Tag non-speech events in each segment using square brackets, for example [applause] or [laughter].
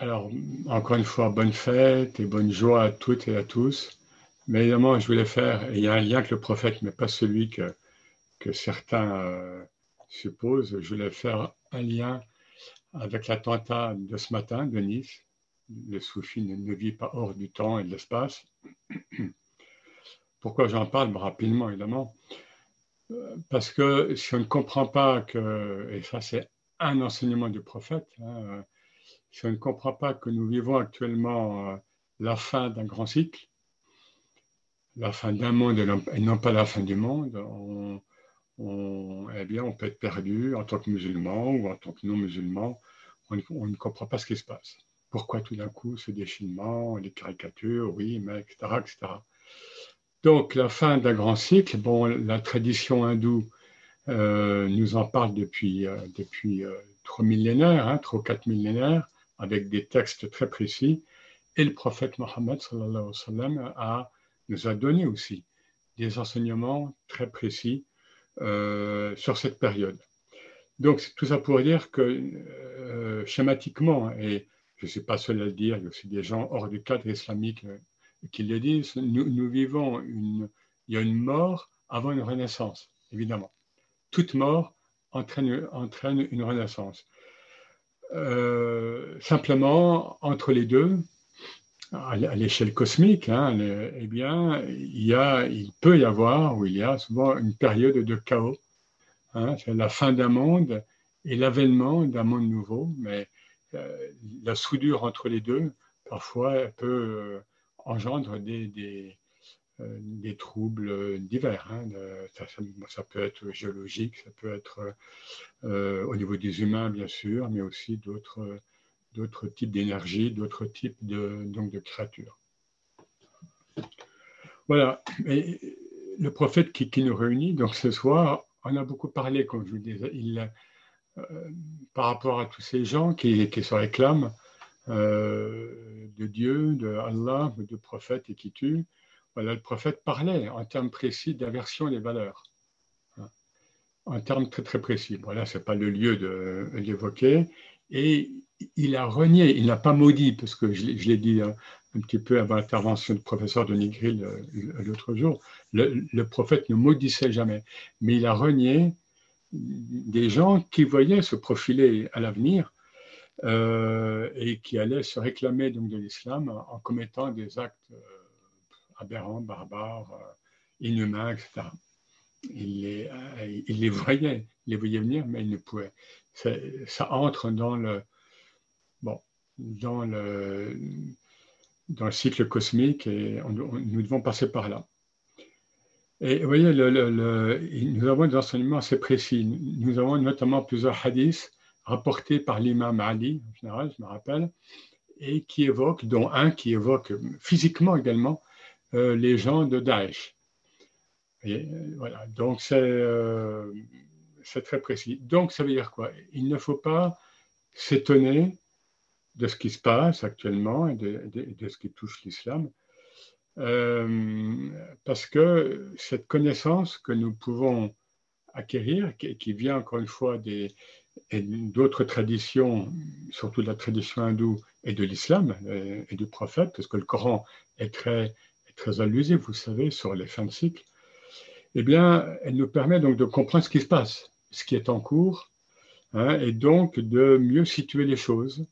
Alors, encore une fois, bonne fête et bonne joie à toutes et à tous. Mais évidemment, je voulais faire, il y a un lien avec le prophète, mais pas celui que, que certains euh, supposent. Je voulais faire un lien avec l'attentat de ce matin de Nice. Le soufi ne, vit pas hors du temps et de l'espace. [clears throat] Pourquoi j'en parle? Rapidement, évidemment. Parce que si on ne comprend pas que, et ça c'est un enseignement du prophète, hein, on ne comprend pas que nous vivons actuellement euh, la fin d'un grand cycle, la fin d'un monde et non pas la fin du monde, on, eh bien, on peut être perdu en tant que musulman ou en tant que non-musulman. On, ne comprend pas ce qui se passe. Pourquoi tout d'un coup ce déchinement, les caricatures, oui, mais etc., etc. Donc, la fin d'un grand cycle, bon, la tradition hindoue euh, nous en parle depuis, euh, depuis trois millénaires, hein, trois quatre millénaires avec des textes très précis. Et le prophète Mohammed a, nous a donné aussi des enseignements très précis euh, sur cette période. Donc, tout ça pour dire que euh, schématiquement, et je ne suis pas seul à le dire, il y a aussi des gens hors du cadre islamique euh, qui le disent, nous, vivons une, il y a une mort avant une renaissance, évidemment. Toute mort entraîne, entraîne une renaissance. Euh, simplement, entre les deux, à l'échelle cosmique, hein, eh bien, il, peut y avoir, ou il y a souvent une période de chaos. Hein, c'est la fin d'un monde et l'avènement d'un monde nouveau, mais euh, la soudure entre les deux, parfois, peut euh, engendre des, des troubles divers. Hein, ça, peut être géologique, ça peut être euh, au niveau des humains, bien sûr, mais aussi d'autres, types d'énergie, d'autres types de, donc de créatures. Voilà. Et le prophète qui, nous réunit, donc ce soir, on a beaucoup parlé, comme je vous disais, euh, par rapport à tous ces gens qui, qui se réclament de Dieu, de Allah, de prophète et qui tuent voilà, le prophète parlait en termes précis d'aversion des valeurs, hein. en termes très très précis. Voilà, ce n'est pas le lieu de l'évoquer. Et il a renié, il n'a pas maudit, parce que je, l'ai dit hein, un, petit peu avant l'intervention du professeur de Nigril l'autre jour, le, prophète ne maudissait jamais, mais il a renié des gens qui voyaient se profiler à l'avenir euh, et qui allaient se réclamer donc de l'islam en commettant des actes. Euh, aberrants, barbares, euh, inhumains, etc. Il les, euh, il les voyait, les voyait venir, mais il ne pouvait. Ça, entre dans le, bon, dans le, dans le cycle cosmique et nous devons passer par là. Et vous voyez, nous avons des enseignements assez précis. Nous avons notamment plusieurs hadiths rapportés par l'imam Ali, en général, je me rappelle, et qui évoquent, dont un qui évoque physiquement également euh, les gens de Daesh. Euh, voilà, donc euh, c'est très précis. Donc ça veut dire quoi? Il ne faut pas s'étonner de ce qui se passe actuellement et de, ce qui touche l'islam, parce que cette connaissance que nous pouvons acquérir, qui, vient encore une fois d'autres traditions, surtout de la tradition hindoue et de l'islam et du prophète, parce que le Coran est très très allusive, vous savez, sur les fins de cycle, eh bien, elle nous permet donc de comprendre ce qui se passe, ce qui est en cours, hein, et donc de mieux situer les choses.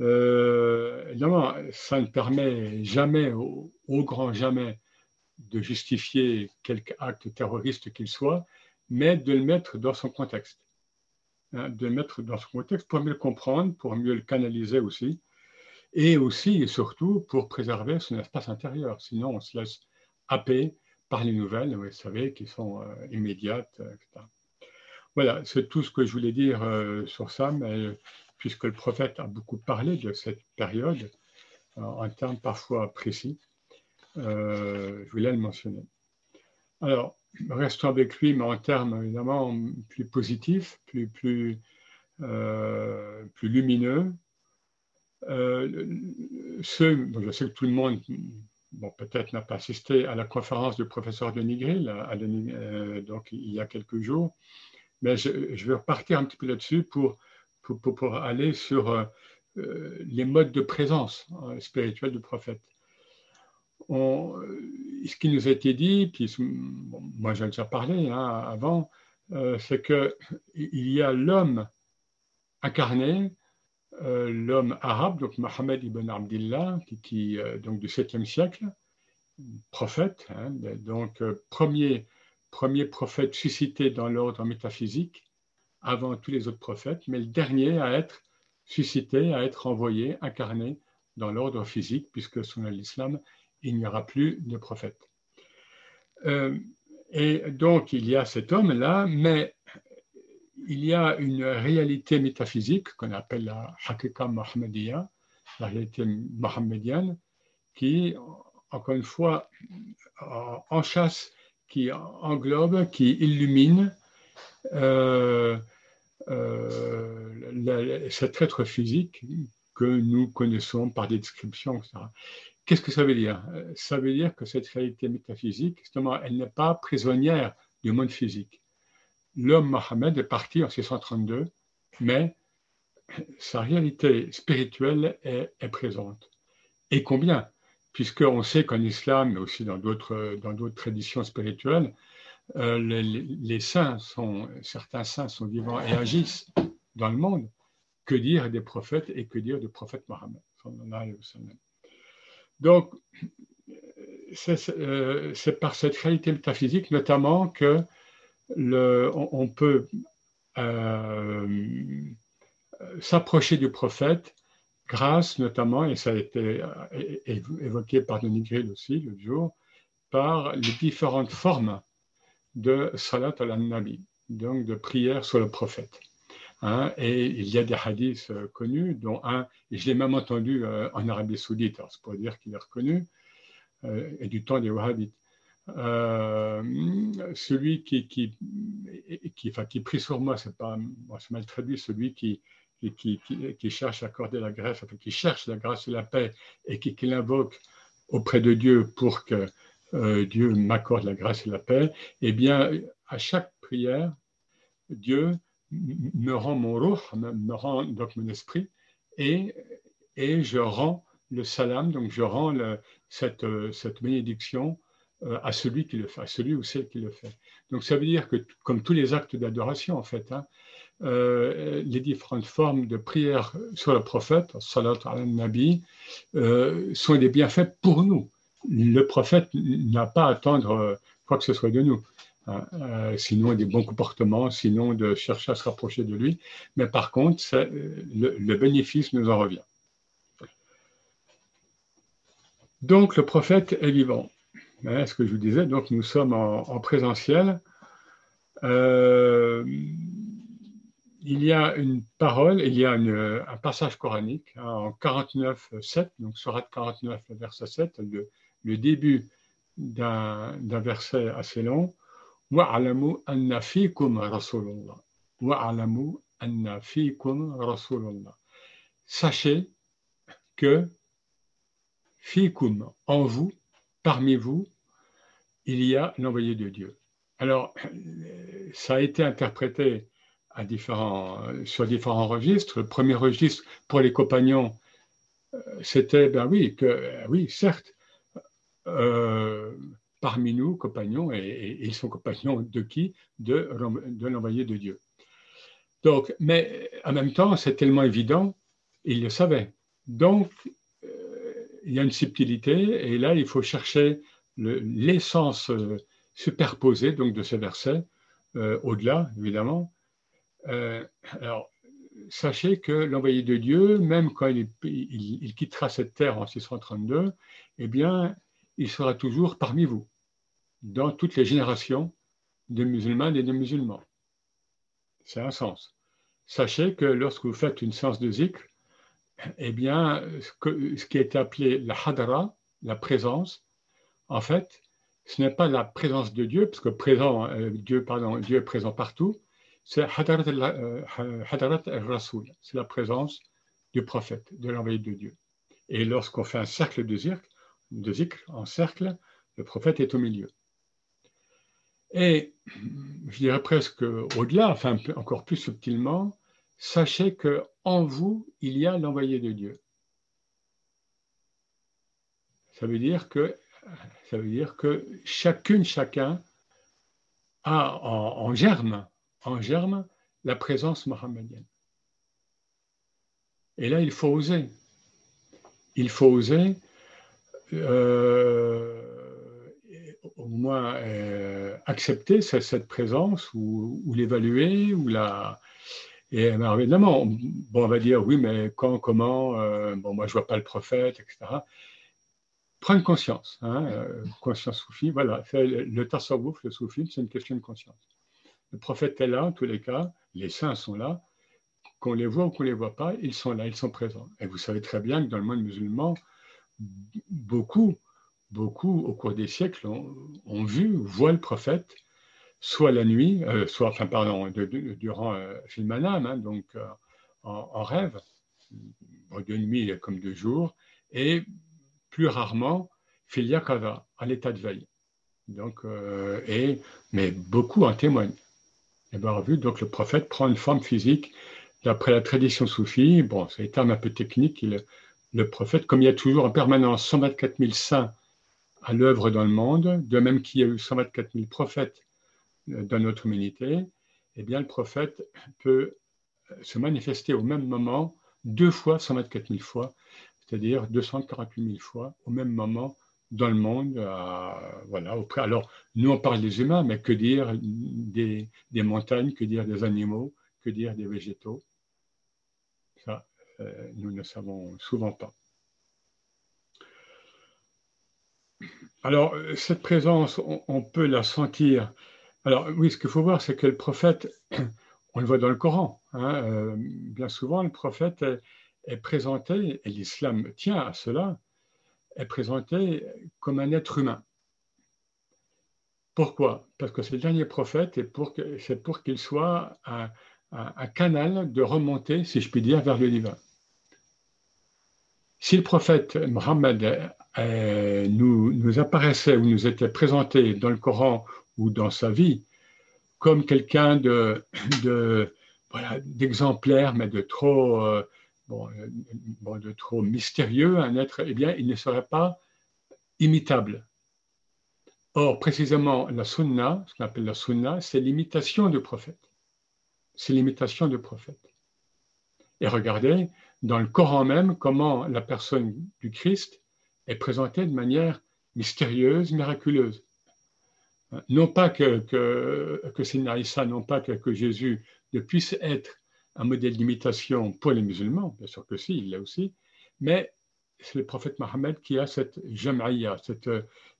Euh, évidemment, ça ne permet jamais, au, grand jamais, de justifier quelque acte terroriste qu'il soit, mais de le mettre dans son contexte. Hein, de le mettre dans son contexte pour mieux le comprendre, pour mieux le canaliser aussi, et aussi et surtout pour préserver son espace intérieur. Sinon, on se laisse happer par les nouvelles, vous savez, qui sont euh, immédiates, euh, etc. Voilà, c'est tout ce que je voulais dire euh, sur ça, mais puisque le prophète a beaucoup parlé de cette période, en termes parfois précis, je voulais le mentionner. Alors, restons avec lui, mais en termes évidemment plus positifs, plus, plus, plus lumineux, euh, ce, je sais que tout le monde, bon, peut-être n'a pas assisté à la conférence du professeur Denis Grill euh, donc il y a quelques jours, mais je, vais repartir un petit peu là-dessus pour, pour, aller sur euh, les modes de présence spirituelle du prophète. ce qui nous a été dit, puis moi j'ai déjà parlé hein, avant, c'est qu'il y a l'homme incarné, l'homme arabe, donc Mohammed ibn Abdillah, qui, donc du 7e siècle, prophète, hein, donc premier, premier prophète suscité dans l'ordre métaphysique, avant tous les autres prophètes, mais le dernier à être suscité, à être envoyé, incarné dans l'ordre physique, puisque sous l'islam, il n'y aura plus de prophète. Euh, et donc, il y a cet homme-là, mais il y a une réalité métaphysique qu'on appelle la Hakika Mohammediya, la réalité mohammedienne, qui, encore une fois, en chasse, qui englobe, qui illumine euh, euh, cet être physique que nous connaissons par des descriptions, etc. Qu'est-ce que ça veut dire? Ça veut dire que cette réalité métaphysique, justement, elle n'est pas prisonnière du monde physique. L'homme Mohammed est parti en 632, mais sa réalité spirituelle est, présente. Et combien? Puisqu'on sait qu'en islam, mais aussi dans d'autres traditions spirituelles, euh, les, saints sont, certains saints sont vivants et agissent dans le monde. Que dire des prophètes et que dire du prophète Mohammed? Donc, euh, c'est par cette réalité métaphysique notamment que on, peut euh, s'approcher du prophète grâce notamment, et ça a été évoqué par le Nigrid aussi le jour, par les différentes formes de salat al-nabi, donc de prière sur le prophète. Hein, et il y a des hadiths euh, connus, dont un, et je l'ai même entendu euh, en Arabie Saoudite, c'est pour dire qu'il est reconnu, euh, et du temps des Wahhabites. Celui qui, qui, qui, qui prie sur moi, c'est pas, mal traduit, celui qui, qui, qui, cherche à accorder la grâce, qui cherche la grâce et la paix et qui, l'invoque auprès de Dieu pour que euh, Dieu m'accorde la grâce et la paix, eh bien, à chaque prière, Dieu me rend mon ruh, me rend donc mon esprit, et, et je rends le salam, donc je rends cette, cette bénédiction euh, à celui qui le fait, à celui ou celle qui le fait. Donc ça veut dire que, comme tous les actes d'adoration en fait, hein, euh, les différentes formes de prière sur le prophète, salat al-nabi, sont des bienfaits pour nous le prophète n'a pas à attendre euh, quoi que ce soit de nous. Hein, euh, sinon des bons comportements, sinon de chercher à se rapprocher de lui. Mais par contre, le, bénéfice nous en revient. Donc le prophète est vivant. Hein, ce que je vous disais, donc nous sommes en, présentiel. Euh, il y a une parole, il y a un passage coranique hein, en 49.7, donc Surat 49, verset 7, le, début d'un verset assez long. Wa'alamu anna fikum rasulullah. Wa'alamu anna fikum rasulullah. Sachez que fikum, en vous, parmi vous, il y a l'envoyé de Dieu. Alors, ça a été interprété sur différents registres. Le premier registre pour les compagnons, euh, c'était, ben oui, que, oui, certes, euh, parmi nous, compagnons, et, ils sont compagnons de qui? De, l'envoyé de Dieu. Donc, mais en même temps, c'est tellement évident, ils le savaient. Donc, euh, il y a une subtilité, et là, il faut chercher l'essence euh, superposée donc, de ce verset, au-delà, évidemment. alors, sachez que l'envoyé de Dieu, même quand il, quittera cette terre en 632, eh bien, il sera toujours parmi vous, dans toutes les générations de musulmans et de musulmans. C'est un sens. Sachez que lorsque vous faites une séance de zikr, eh bien, ce qui est appelé la hadara, la présence, en fait, ce n'est pas la présence de Dieu, parce que présent, euh, Dieu, pardon, Dieu est présent partout, c'est hadarat al-rasoul, c'est la présence du prophète, de l'envoyé de Dieu. Et lorsqu'on fait un cercle de zikr, de zikr en cercle, le prophète est au milieu. Et je dirais presque au-delà, enfin encore plus subtilement, sachez que en vous, il y a l'envoyé de Dieu. Ça veut dire que, ça veut dire que chacune, chacun a en, germe, en germe la présence mohammedienne. Et là, il faut oser. Il faut oser euh, au moins euh, accepter cette, présence ou, l'évaluer ou la. Et évidemment, bon, on va dire oui, mais quand, comment, euh, bon, moi je vois pas le prophète, etc. Prendre conscience, hein, conscience soufie, voilà, le, le tasawwuf, le soufisme, c'est une question de conscience. Le prophète est là, en tous les cas, les saints sont là, qu'on les voit ou qu'on ne les voit pas, ils sont là, ils sont présents. Et vous savez très bien que dans le monde musulman, beaucoup, beaucoup, au cours des siècles, ont, vu, voient le prophète, soit la nuit, euh, soit, enfin, pardon, durant euh, Filmanam, hein, donc euh, en, rêve, de nuit comme de jour, et plus rarement, Filiakava, à l'état de veille. Donc, et, mais beaucoup en témoignent. Et vu, donc le prophète prend une forme physique D'après la tradition soufie, c'est un terme un peu technique, le prophète, comme il y a toujours en permanence 124 000 saints à l'œuvre dans le monde, de même qu'il y a eu 124 000 prophètes euh, dans notre humanité, eh bien, le prophète peut euh, se manifester au même moment deux fois 124 000 fois, c'est-à-dire 248 000 fois au même moment dans le monde. voilà, Alors, nous, on parle des humains, mais que dire des montagnes, que dire des animaux, que dire des végétaux? Ça, euh, nous ne savons souvent pas. Alors, cette présence, on, peut la sentir. Alors, oui, ce qu'il faut voir, c'est que le prophète, [coughs] on le voit dans le Coran, hein, euh, bien souvent, le prophète est, présenté, et l'islam tient à cela, est présenté comme un être humain. Pourquoi? Parce que c'est le dernier prophète et c'est pour qu'il soit un, canal de remontée, si je puis dire, vers le divin. Si le prophète Mohammed euh, nous, apparaissait ou nous était présenté dans le Coran ou dans sa vie comme quelqu'un de, d'exemplaire, mais de trop, euh, de trop mystérieux, un être, eh bien, il ne serait pas imitable. Or, précisément, la sunna, ce qu'on appelle la sunna, c'est l'imitation du prophète c'est l'imitation du prophète. Et regardez dans le Coran même comment la personne du Christ est présentée de manière mystérieuse, miraculeuse. Non pas que, que, que non pas que, Jésus ne puisse être un modèle d'imitation pour les musulmans, bien sûr que si, il l'a aussi, mais c'est le prophète Mohammed qui a cette jam'aya, cette,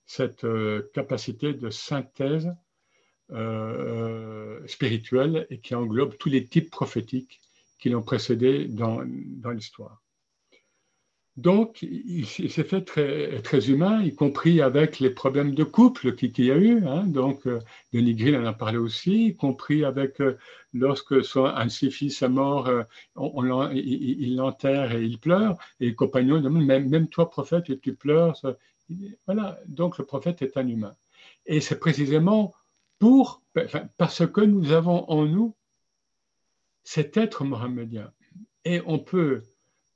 cette euh, capacité de synthèse euh, spirituel et qui englobe tous les types prophétiques qui l'ont précédé dans, dans l'histoire. Donc, il, s'est fait très, très, humain, y compris avec les problèmes de couple qu'il y a eu. Hein. Donc, euh, Denis Grill en a parlé aussi, y compris avec euh, lorsque son, un de ses fils est mort, on, il l'enterre et il pleure. Et le compagnon demande même, même toi, prophète, tu pleures. Voilà, donc le prophète est un humain. Et c'est précisément pour, parce que nous avons en nous cet être mohammedien. Et on peut,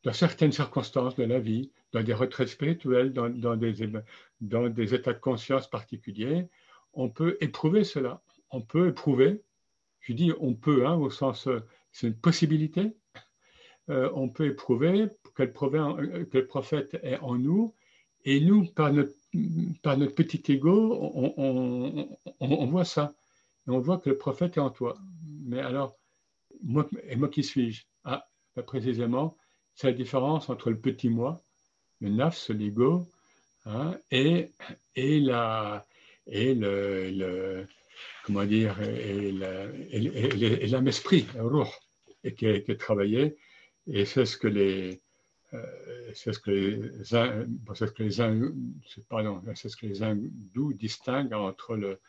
dans certaines circonstances de la vie, dans des retraites spirituelles, dans, des, états de conscience particuliers, on peut éprouver cela. On peut éprouver, je dis on peut, hein, au sens, c'est une possibilité, euh, on peut éprouver que le, que le prophète est en nous, et nous, par notre petit ego, on, voit ça. On voit que le prophète est en toi. Mais alors, et moi qui suis-je? Ah, bah, précisément, c'est la différence entre le petit moi, le nafs, l'ego, hein, et, et, la, et le, comment dire, et l'âme esprit, le ruh, et qui est, travaillé. Et c'est ce que les, euh, c'est ce que les, ce que les, pardon, c'est ce que les hindous distinguent entre le,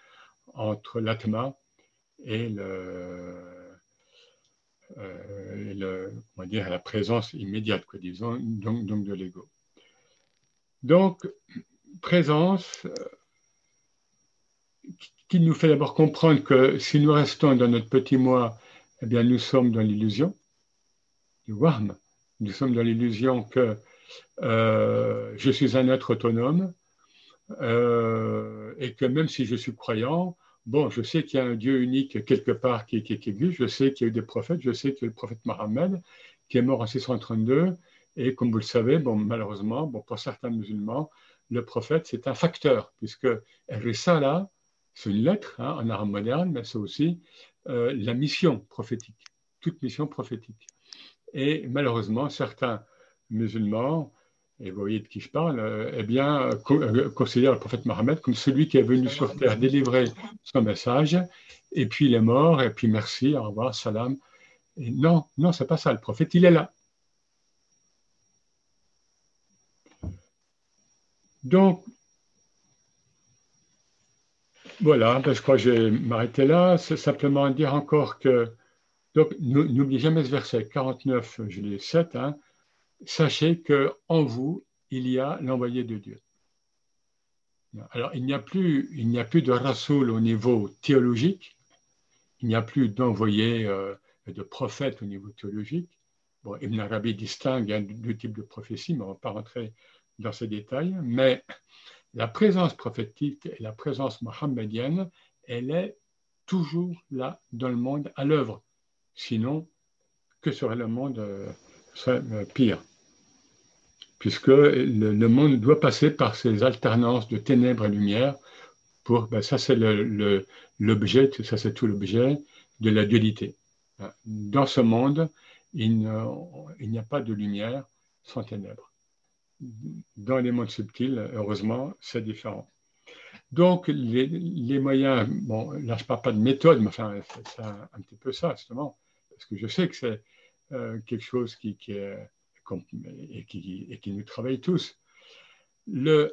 entre l'atma et le, euh, va dire, la présence immédiate, quoi, disons, donc, donc de l'ego. Donc, présence euh, qui nous fait d'abord comprendre que si nous restons dans notre petit moi, eh bien, nous sommes dans l'illusion. du Wahm. Nous sommes dans l'illusion que euh, je suis un être autonome euh, et que même si je suis croyant, bon, je sais qu'il y a un Dieu unique quelque part qui, qui, qui existe, je sais qu'il y a eu des prophètes, je sais qu'il y a le prophète Mohammed qui est mort en 632 et comme vous le savez, bon, malheureusement, bon, pour certains musulmans, le prophète, c'est un facteur, puisque Risala, c'est une lettre hein, en arabe moderne, mais c'est aussi euh, la mission prophétique, toute mission prophétique. Et malheureusement, certains musulmans, et vous voyez de qui je parle, euh, eh bien, euh, considèrent le prophète Mohammed comme celui qui est venu sur terre délivrer son message, et puis il est mort, et puis merci, au revoir, salam. Et non, non, c'est pas ça. Le prophète, il est là. Donc, voilà, ben, je crois que je vais m'arrêter là. C'est simplement dire encore que, donc, n'oubliez jamais ce verset 49, je l'ai 7, hein, sachez qu'en vous, il y a l'envoyé de Dieu. Alors, il n'y a plus, a de rasoul au niveau théologique, il n'y a plus d'envoyé euh, de prophète au niveau théologique. Bon, Ibn Arabi distingue hein, deux types de prophéties, mais on ne va pas rentrer dans ces détails, mais la présence prophétique et la présence mohammedienne, elle est toujours là dans le monde à l'œuvre. Sinon, que serait le monde euh, euh, pire? Puisque le, monde doit passer par ces alternances de ténèbres et lumière. Pour, ben ça, c'est l'objet, ça, c'est tout l'objet de la dualité. Dans ce monde, il n'y a pas de lumière sans ténèbres dans les mondes subtils, heureusement, c'est différent. Donc, les, moyens, bon, là, je ne parle pas de méthode, mais enfin, c'est un, petit peu ça, justement, parce que je sais que c'est euh, quelque chose qui, est, et qui, nous travaille tous. Il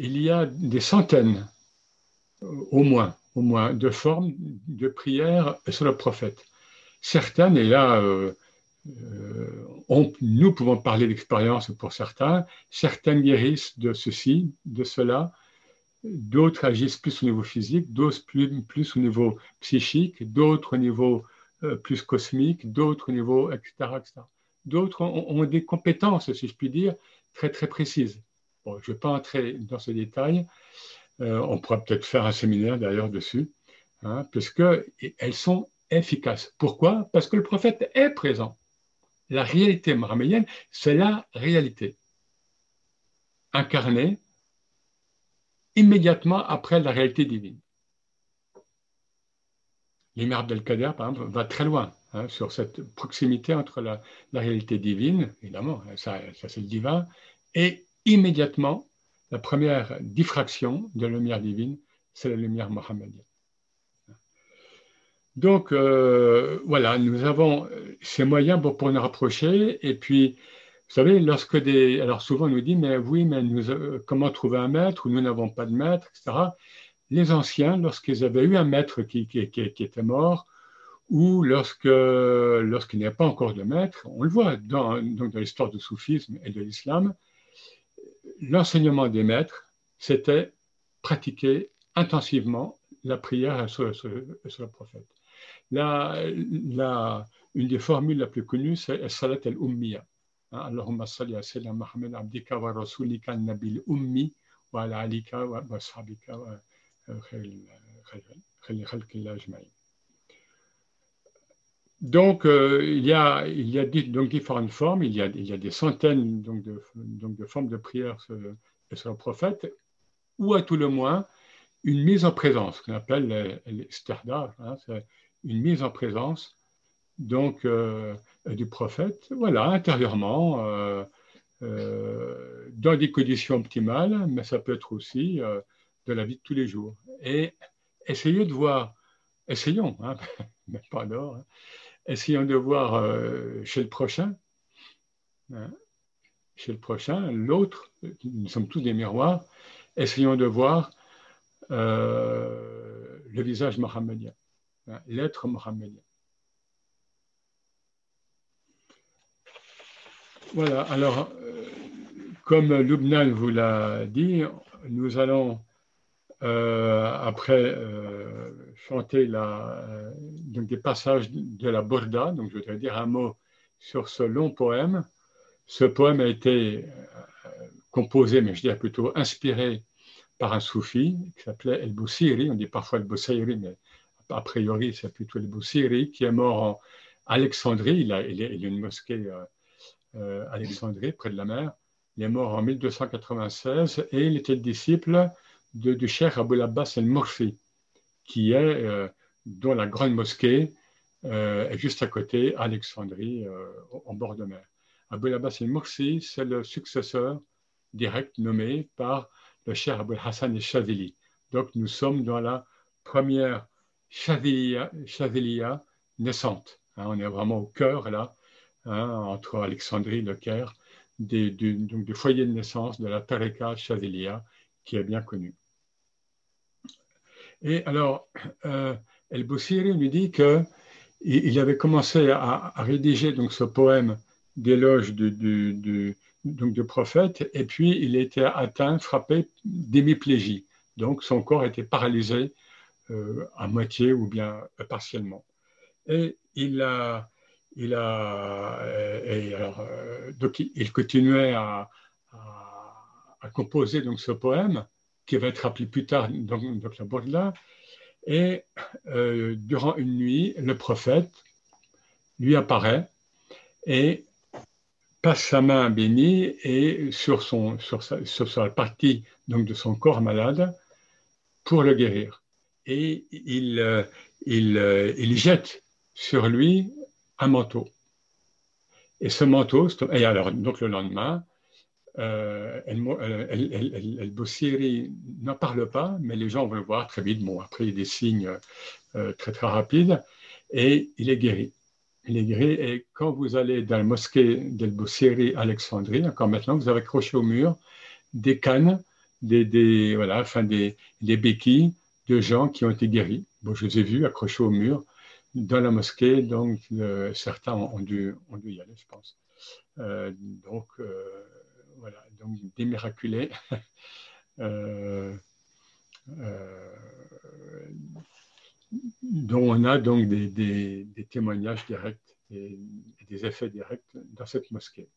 y a des centaines, au moins, au moins, de formes de prière sur le prophète. Certaines, et là, euh, euh, nous pouvons parler d'expérience pour certains. Certains guérissent de ceci, de cela. D'autres agissent plus au niveau physique, d'autres plus, au niveau psychique, d'autres au niveau euh, plus cosmique, d'autres au niveau, etc. D'autres ont, des compétences, si je puis dire, très, très précises. je ne vais pas entrer dans ce détail. Euh, on pourra peut-être faire un séminaire d'ailleurs dessus, hein, puisqu'elles sont efficaces. Pourquoi? Parce que le prophète est présent. La réalité mohammedienne, c'est la réalité incarnée immédiatement après la réalité divine. L'imam Abdelkader, par exemple, va très loin hein, sur cette proximité entre la, réalité divine, évidemment, hein, ça, c'est le divin, et immédiatement, la première diffraction de la lumière divine, c'est la lumière mohammedienne. Donc, euh, voilà, nous avons ces moyens pour, nous rapprocher. Et puis, vous savez, lorsque des. Alors, souvent, on nous dit, mais oui, mais euh, comment trouver un maître ou nous n'avons pas de maître, etc. Les anciens, lorsqu'ils avaient eu un maître qui, était mort, ou lorsque, lorsqu'il n'y a pas encore de maître, on le voit dans, donc dans l'histoire du soufisme et de l'islam, l'enseignement des maîtres, c'était pratiquer intensivement la prière sur, sur le prophète. La, la, une des formules la plus connues, c'est Salat al-Ummiya. Hein, Allahumma salli ala sayyidina Muhammad abdika wa rasulika nabil ummi wa ala alika wa ashabika wa donc, euh, il y a, donc, différentes formes, il y a, il y a des centaines donc, de, donc, de formes de prière sur, sur, le prophète, ou à tout le moins, une mise en présence, qu'on appelle l'istihda, hein, une mise en présence donc euh, du prophète, voilà, intérieurement, euh, euh, dans des conditions optimales, mais ça peut être aussi de la vie de tous les jours. Et essayez de voir, essayons, hein, [laughs] mais pas d'or, hein, essayons de voir chez le prochain, hein, chez le prochain, l'autre, nous sommes tous des miroirs, essayons de voir le visage mohammedien. Hein, l'être mohammedien? Voilà, alors, euh, comme Lubnan vous l'a dit, nous allons, euh, après euh, chanter la, donc des passages de la Borda, donc je voudrais dire un mot sur ce long poème. Ce poème a été composé, mais je dirais plutôt inspiré par un soufi qui s'appelait El Boussiri, on dit parfois El Boussiri, mais a priori c'est plutôt El Boussiri, qui est mort en Alexandrie, il, a, il, y a une mosquée à euh, Alexandrie, près de la mer. Il est mort en 1296 et il était le disciple du cher Abou Abbas el-Murfi, qui est, euh, dont la grande mosquée euh, est juste à côté, à Alexandrie, en bord de mer. Abou Abbas el-Mursi, c'est le successeur direct nommé par le cher Abou Hassan el-Shadili. Donc nous sommes dans la première Shadiliya naissante. Hein, on est vraiment au cœur là, hein, entre Alexandrie et le Caire, des, du, donc du foyer de naissance de la Tariqa Shadiliya qui est bien connu. Et alors, euh, El Boussiri nous dit que il avait commencé à, rédiger donc ce poème d'éloge du, du, donc de prophète, et puis il était atteint, frappé d'hémiplégie. Donc son corps était paralysé euh, à moitié ou bien partiellement. Et il a, il a, et alors, euh, donc il continuait à, à, composer donc ce poème qui va être appelé plus tard dans, donc la. Et euh, durant une nuit, le prophète lui apparaît et passe sa main bénie et sur, son, sur, sa, sur sa partie donc de son corps malade pour le guérir. Et il, euh, il, il jette sur lui un manteau. Et ce manteau, et alors, donc le lendemain, euh, elle, elle, n'en parle pas, mais les gens vont le voir très vite. Bon, après, il y a des signes euh, très, très rapides, et il est guéri. Il est guéri, et quand vous allez dans la mosquée d'El Boussiri Alexandrie, encore maintenant, vous avez accroché au mur des cannes, des, des voilà, enfin des, des béquilles de gens qui ont été guéris. Bon, je les ai vus accrochés au mur dans la mosquée, donc euh, certains ont dû, ont dû, y aller, je pense. Euh, donc, euh, voilà, donc des miraculés. [laughs] dont on a donc des, témoignages directs et, des effets directs dans cette mosquée.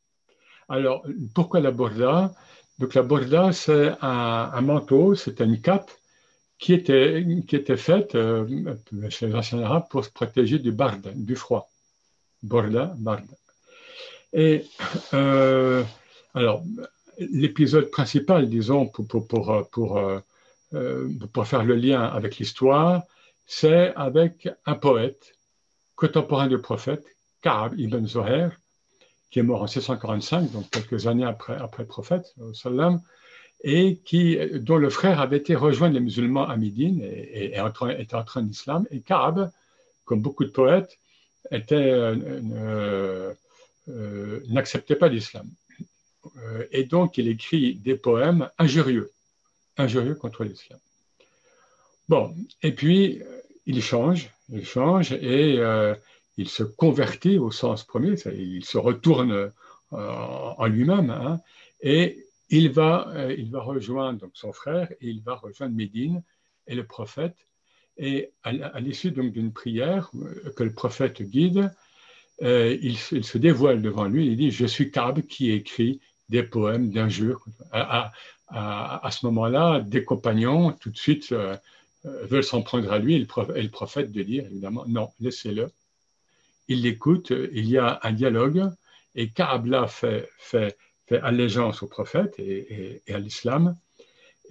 Alors, pourquoi la borda? Donc la borda, c'est un, manteau, c'est une cape qui était, qui faite euh, chez les anciens arabes pour se protéger du bard, du froid. Borda, bard. Euh, alors, l'épisode principal, disons, pour, pour, pour, pour, euh, pour faire le lien avec l'histoire, c'est avec un poète contemporain du prophète, Ka'ab ibn Zoher, qui est mort en 645, donc quelques années après, après le prophète, et qui, dont le frère avait été rejoindre les musulmans à Médine et, était entré en islam. Et Kaab, comme beaucoup de poètes, euh, euh, n'acceptait pas l'islam. Euh, et donc, il écrit des poèmes injurieux, injurieux contre l'islam. Bon, et puis, il change, il change et il se convertit au sens premier, il se retourne en lui-même, hein, et il va, euh, il va rejoindre donc, son frère et il va rejoindre Médine et le prophète. Et à, l'issue d'une prière euh, que le prophète guide, euh, il, se dévoile devant lui. Il dit Je suis Kab qui écrit des poèmes d'injures. À, ce moment-là, des compagnons, tout de suite, veulent s'en prendre à lui et le, prophète, de dire évidemment Non, laissez-le. Il l'écoute, il y a un dialogue et Kab là fait, fait fait allégeance au prophète et, à l'islam.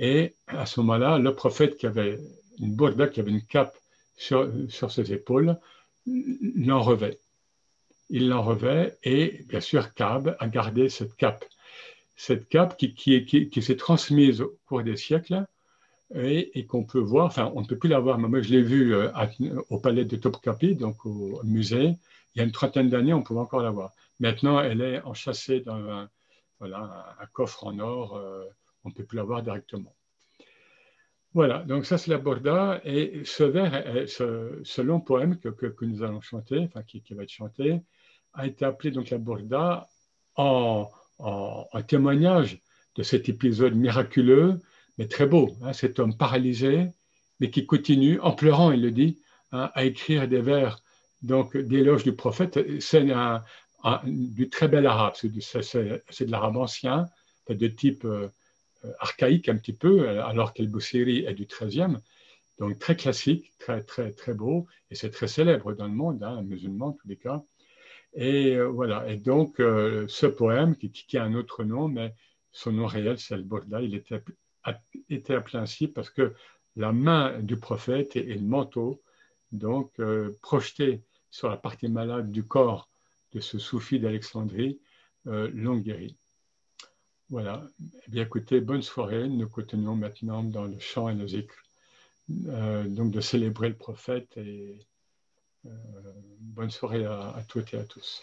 Et à ce moment-là, le prophète qui avait une bourda, qui avait une cape sur, sur ses épaules, l'en revêt. Il l'en revêt et bien sûr, Kab a gardé cette cape. Cette cape qui, qui, qui, s'est transmise au cours des siècles et, qu'on peut voir, enfin, on ne peut plus la voir, mais moi je l'ai vue euh, au palais de Topkapi, donc au musée. Il y a une trentaine d'années, on pouvait encore la voir. Maintenant, elle est enchâssée dans un, voilà, un, coffre en or, euh, on ne peut plus l'avoir directement. Voilà, donc ça c'est la Borda, et ce vers, ce, long poème que, que, nous allons chanter, enfin qui, va être chanté, a été appelé donc la Borda en, en, témoignage de cet épisode miraculeux, mais très beau, hein, cet homme paralysé, mais qui continue, en pleurant, il le dit, hein, à écrire des vers donc d'éloge du prophète. C'est du très bel arabe. C'est de, l'arabe ancien, de type euh, archaïque un petit peu, alors que le Boussiri est du 13e. Donc très classique, très, très, très beau, et c'est très célèbre dans le monde, hein, musulman en tous les cas. Et euh, voilà, et donc euh, ce poème, qui, qui, a un autre nom, mais son nom réel, c'est Al-Burda, il était, était appelé ainsi parce que la main du prophète et, le manteau, donc projeté sur la partie malade du corps de ce soufi d'Alexandrie, euh, l'ont guéri. Voilà. Eh bien, écoutez, bonne soirée. Nous continuons maintenant dans le chant et le zikr. Euh, donc, de célébrer le prophète et euh, bonne soirée à toutes et à tous.